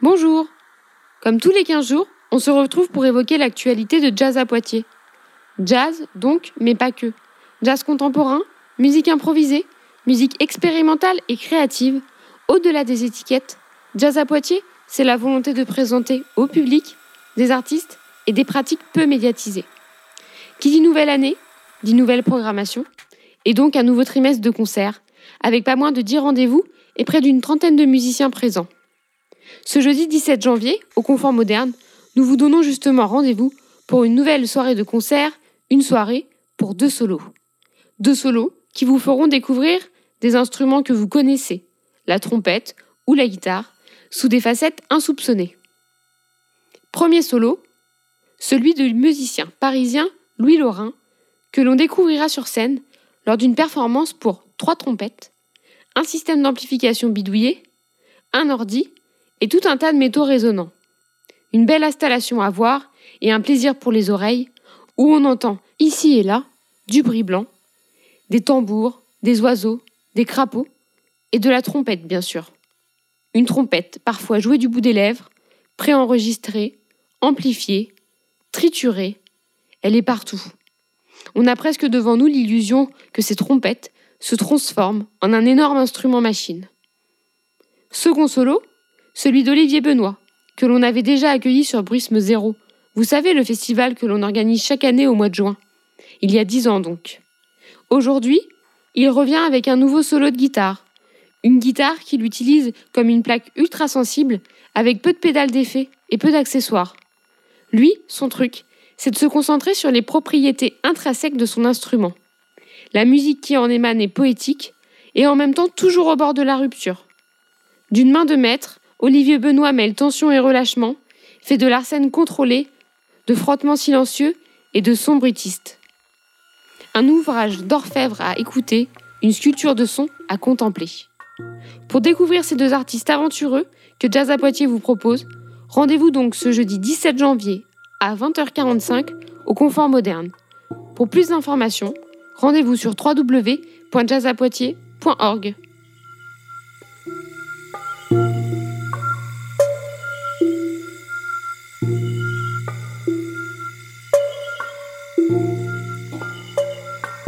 Bonjour Comme tous les 15 jours, on se retrouve pour évoquer l'actualité de Jazz à Poitiers. Jazz, donc, mais pas que. Jazz contemporain, musique improvisée, musique expérimentale et créative, au-delà des étiquettes. Jazz à Poitiers, c'est la volonté de présenter au public des artistes et des pratiques peu médiatisées. Qui dit nouvelle année, dit nouvelle programmation, et donc un nouveau trimestre de concerts, avec pas moins de 10 rendez-vous et près d'une trentaine de musiciens présents. Ce jeudi 17 janvier, au Confort Moderne, nous vous donnons justement rendez-vous pour une nouvelle soirée de concert, une soirée pour deux solos. Deux solos qui vous feront découvrir des instruments que vous connaissez, la trompette ou la guitare, sous des facettes insoupçonnées. Premier solo, celui du musicien parisien Louis Laurin, que l'on découvrira sur scène lors d'une performance pour trois trompettes, un système d'amplification bidouillé, un ordi et tout un tas de métaux résonnants. Une belle installation à voir et un plaisir pour les oreilles, où on entend ici et là du bruit blanc, des tambours, des oiseaux, des crapauds et de la trompette bien sûr. Une trompette parfois jouée du bout des lèvres, préenregistrée, amplifiée, triturée, elle est partout. On a presque devant nous l'illusion que ces trompettes se transforment en un énorme instrument machine. Second solo, celui d'Olivier Benoît, que l'on avait déjà accueilli sur Bruisme Zéro. Vous savez, le festival que l'on organise chaque année au mois de juin. Il y a dix ans donc. Aujourd'hui, il revient avec un nouveau solo de guitare. Une guitare qu'il utilise comme une plaque ultra sensible, avec peu de pédales d'effet et peu d'accessoires. Lui, son truc, c'est de se concentrer sur les propriétés intrinsèques de son instrument. La musique qui en émane est poétique et en même temps toujours au bord de la rupture. D'une main de maître, Olivier Benoît mêle tension et relâchement, fait de l'arsène contrôlé, de frottements silencieux et de sons. Un ouvrage d'orfèvre à écouter, une sculpture de son à contempler. Pour découvrir ces deux artistes aventureux que Jazz à Poitiers vous propose, rendez-vous donc ce jeudi 17 janvier à 20h45 au Confort Moderne. Pour plus d'informations, rendez-vous sur www.jazzapoitiers.org.